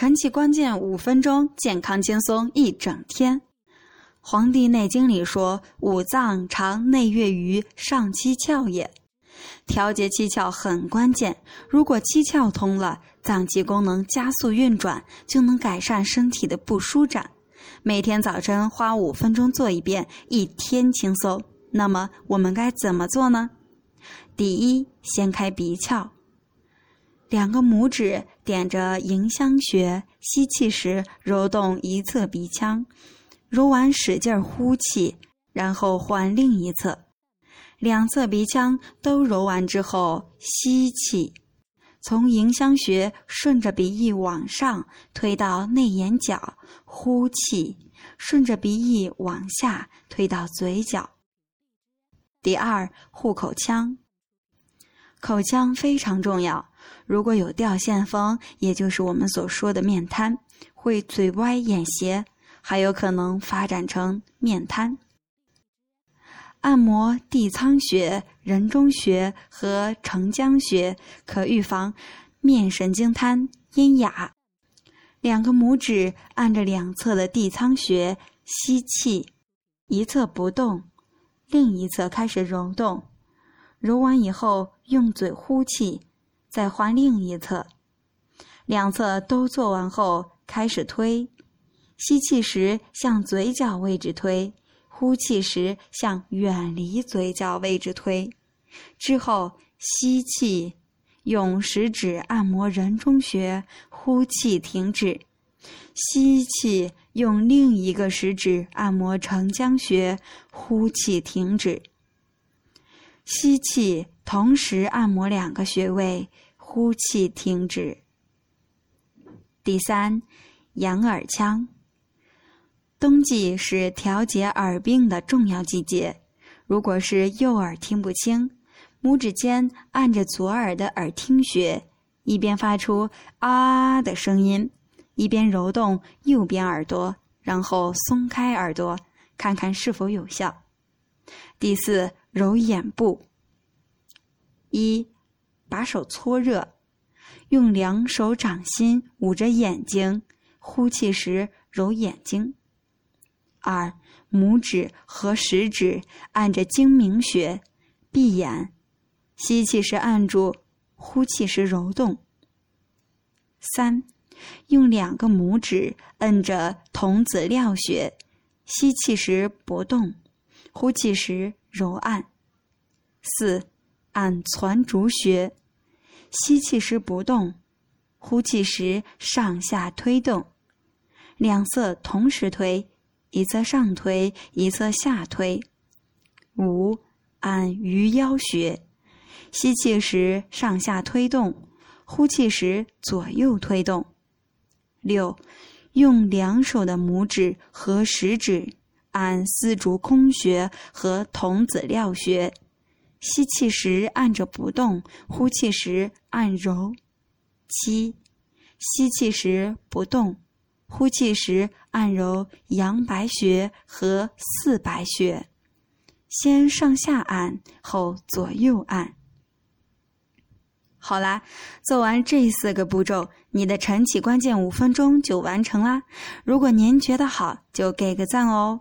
晨起关键五分钟，健康轻松一整天。《黄帝内经》里说：“五脏常内悦于上七窍也。”调节七窍很关键，如果七窍通了，脏器功能加速运转，就能改善身体的不舒展。每天早晨花五分钟做一遍，一天轻松。那么我们该怎么做呢？第一，掀开鼻窍，两个拇指点着迎香穴，吸气时揉动一侧鼻腔，揉完使劲呼气，然后换另一侧。两侧鼻腔都揉完之后，吸气，从迎香穴顺着鼻翼往上推到内眼角，呼气，顺着鼻翼往下推到嘴角。第二，护口腔，口腔非常重要。如果有掉线风，也就是我们所说的面瘫，会嘴歪眼斜，还有可能发展成面瘫。按摩地仓穴、人中穴和承浆穴，可预防面神经瘫、咽哑。两个拇指按着两侧的地仓穴，吸气，一侧不动，另一侧开始揉动。揉完以后，用嘴呼气，再换另一侧。两侧都做完后，开始推。吸气时向嘴角位置推。呼气时向远离嘴角位置推，之后吸气，用食指按摩人中穴，呼气停止；吸气，用另一个食指按摩承浆穴，呼气停止。吸气，同时按摩两个穴位，呼气停止。第三，养耳腔。冬季是调节耳病的重要季节。如果是右耳听不清，拇指尖按着左耳的耳听穴，一边发出“啊”的声音，一边揉动右边耳朵，然后松开耳朵，看看是否有效。第四，揉眼部。一，把手搓热，用两手掌心捂着眼睛，呼气时揉眼睛。二，拇指和食指按着睛明穴，闭眼，吸气时按住，呼气时揉动。三，用两个拇指摁着童子髎穴，吸气时不动，呼气时揉按。四，按攒竹穴，吸气时不动，呼气时上下推动，两侧同时推。一侧上推，一侧下推。五，按鱼腰穴，吸气时上下推动，呼气时左右推动。六，用两手的拇指和食指按丝竹空穴和童子髎穴，吸气时按着不动，呼气时按揉。七，吸气时不动。呼气时按揉阳白穴和四白穴，先上下按，后左右按。好啦，做完这四个步骤，你的晨起关键五分钟就完成啦。如果您觉得好，就给个赞哦。